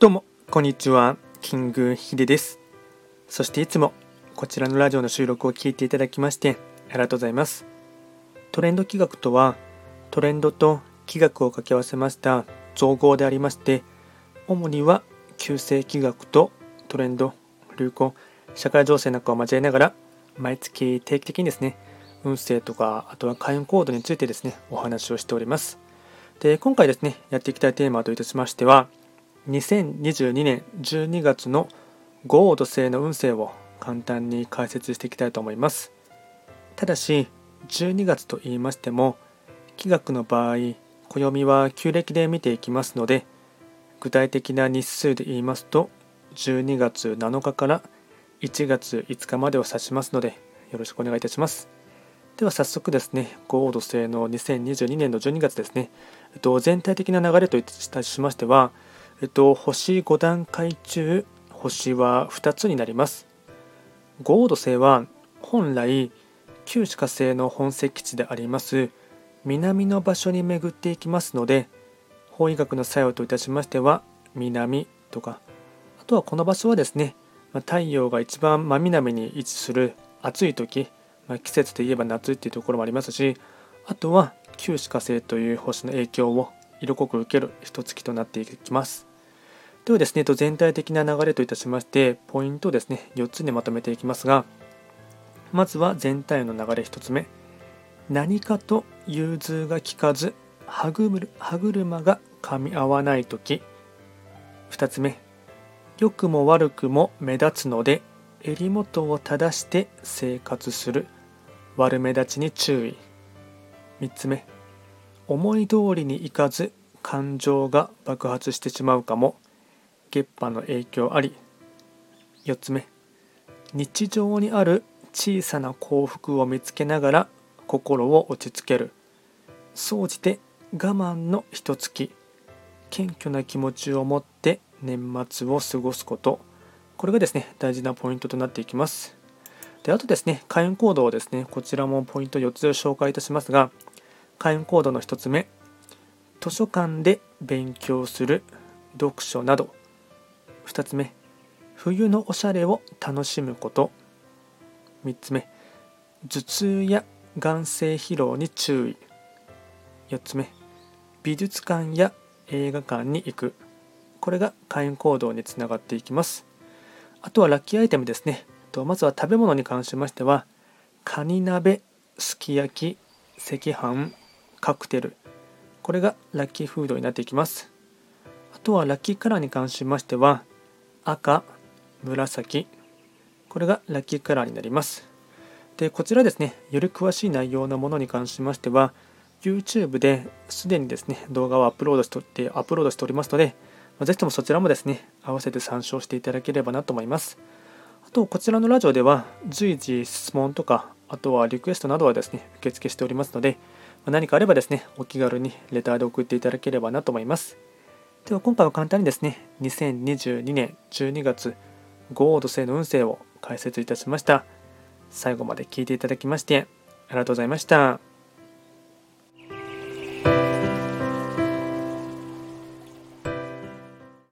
どうも、こんにちは。キングヒデです。そしていつもこちらのラジオの収録を聞いていただきましてありがとうございます。トレンド企画とは、トレンドと企画を掛け合わせました造語でありまして、主には旧世企画とトレンド、流行、社会情勢なんかを交えながら、毎月定期的にですね、運勢とか、あとは開運コードについてですね、お話をしております。で、今回ですね、やっていきたいテーマといたしましては、2022年12月の豪雨土星の運勢を簡単に解説していきたいと思います。ただし、12月と言いましても、気学の場合、暦は旧暦で見ていきますので、具体的な日数で言いますと、12月7日から1月5日までを指しますので、よろしくお願いいたします。では早速ですね、豪雨土星の2022年の12月ですね、全体的な流れといたしましては、えっと、星5段階中、星は2つになります。五黄土星は本来、旧歯科星の本石地であります南の場所に巡っていきますので、法医学の作用といたしましては、南とか、あとはこの場所はですね、太陽が一番真南に位置する暑い時、まあ、季節で言えば夏っていうところもありますし、あとは旧歯科星という星の影響を色濃く受ける一月となっていきます。ではですね、全体的な流れといたしまして、ポイントをですね、4つにまとめていきますが、まずは全体の流れ1つ目。何かと融通が利かず、歯車が噛み合わないとき。2つ目。良くも悪くも目立つので、襟元を正して生活する。悪目立ちに注意。3つ目。思い通りにいかず、感情が爆発してしまうかも。月波の影響あり4つ目日常にある小さな幸福を見つけながら心を落ち着ける。総じて我慢の一月謙虚な気持ちを持って年末を過ごすこと。これがですね大事なポイントとなっていきます。であとですね開運行動をですね。こちらもポイント4つ紹介いたしますが開運行動の1つ目図書館で勉強する読書など。2つ目。冬のおしゃれを楽しむこと。3つ目。頭痛や眼性疲労に注意。4つ目。美術館や映画館に行く。これが開運行動につながっていきます。あとはラッキーアイテムですね。まずは食べ物に関しましてはカニ鍋すき焼き赤飯カクテル。これがラッキーフードになっていきます。あとはラッキーカラーに関しましては赤、紫、これがラッキーカラーになります。で、こちらですね、より詳しい内容のものに関しましては、YouTube ですでにですね、動画をアップロードして、アップロードしておりますので、ぜひともそちらもですね、合わせて参照していただければなと思います。あと、こちらのラジオでは、随時質問とか、あとはリクエストなどはですね、受付しておりますので、何かあればですね、お気軽にレターで送っていただければなと思います。では今回は簡単にですね、2022年12月豪雨土星の運勢を解説いたしました。最後まで聞いていただきましてありがとうございました。